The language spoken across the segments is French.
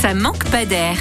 ça manque pas d'air.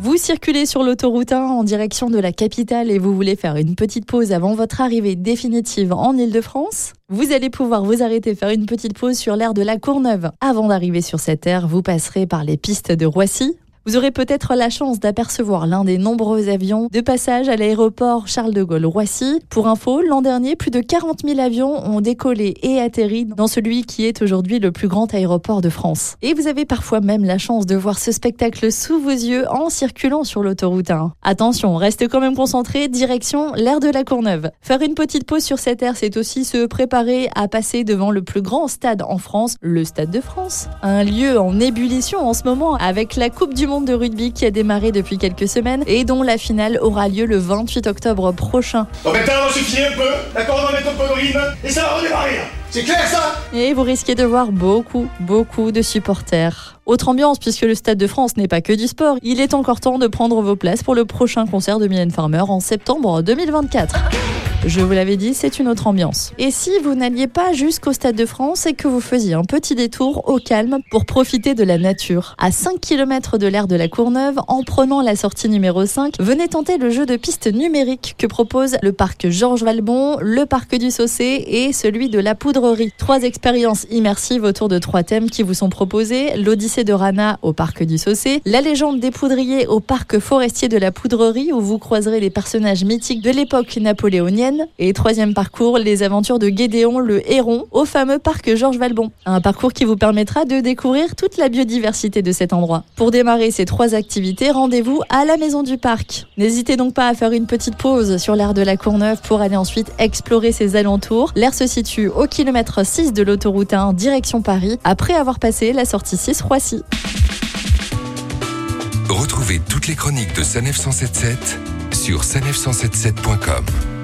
Vous circulez sur l'autoroute 1 en direction de la capitale et vous voulez faire une petite pause avant votre arrivée définitive en Ile-de-France? Vous allez pouvoir vous arrêter faire une petite pause sur l'aire de la Courneuve. Avant d'arriver sur cette aire, vous passerez par les pistes de Roissy, vous aurez peut-être la chance d'apercevoir l'un des nombreux avions de passage à l'aéroport Charles de Gaulle Roissy. Pour info, l'an dernier, plus de 40 000 avions ont décollé et atterri dans celui qui est aujourd'hui le plus grand aéroport de France. Et vous avez parfois même la chance de voir ce spectacle sous vos yeux en circulant sur l'autoroute 1. Attention, reste quand même concentré, direction l'aire de la Courneuve. Faire une petite pause sur cette aire, c'est aussi se préparer à passer devant le plus grand stade en France, le Stade de France. Un lieu en ébullition en ce moment avec la Coupe du Monde de rugby qui a démarré depuis quelques semaines et dont la finale aura lieu le 28 octobre prochain. Bon maintenant, on suffit un peu, d'accord, on va mettre un peu de rythme et ça va redémarrer C'est clair ça Et vous risquez de voir beaucoup, beaucoup de supporters. Autre ambiance, puisque le Stade de France n'est pas que du sport, il est encore temps de prendre vos places pour le prochain concert de Mylène Farmer en septembre 2024. Je vous l'avais dit, c'est une autre ambiance. Et si vous n'alliez pas jusqu'au Stade de France et que vous faisiez un petit détour au calme pour profiter de la nature, à 5 km de l'aire de la Courneuve, en prenant la sortie numéro 5, venez tenter le jeu de piste numérique que propose le parc Georges Valbon, le parc du Saucé et celui de la Poudrerie. Trois expériences immersives autour de trois thèmes qui vous sont proposés, l'Odyssée de Rana au parc du Saucé, la légende des poudriers au parc forestier de la Poudrerie où vous croiserez les personnages mythiques de l'époque napoléonienne et troisième parcours, les aventures de Gédéon le Héron au fameux parc Georges Valbon. Un parcours qui vous permettra de découvrir toute la biodiversité de cet endroit. Pour démarrer ces trois activités, rendez-vous à la maison du parc. N'hésitez donc pas à faire une petite pause sur l'aire de la Courneuve pour aller ensuite explorer ses alentours. L'aire se situe au kilomètre 6 de l'autoroute 1 direction Paris après avoir passé la sortie 6 Roissy. Retrouvez toutes les chroniques de Sanef 177 sur sanef177.com.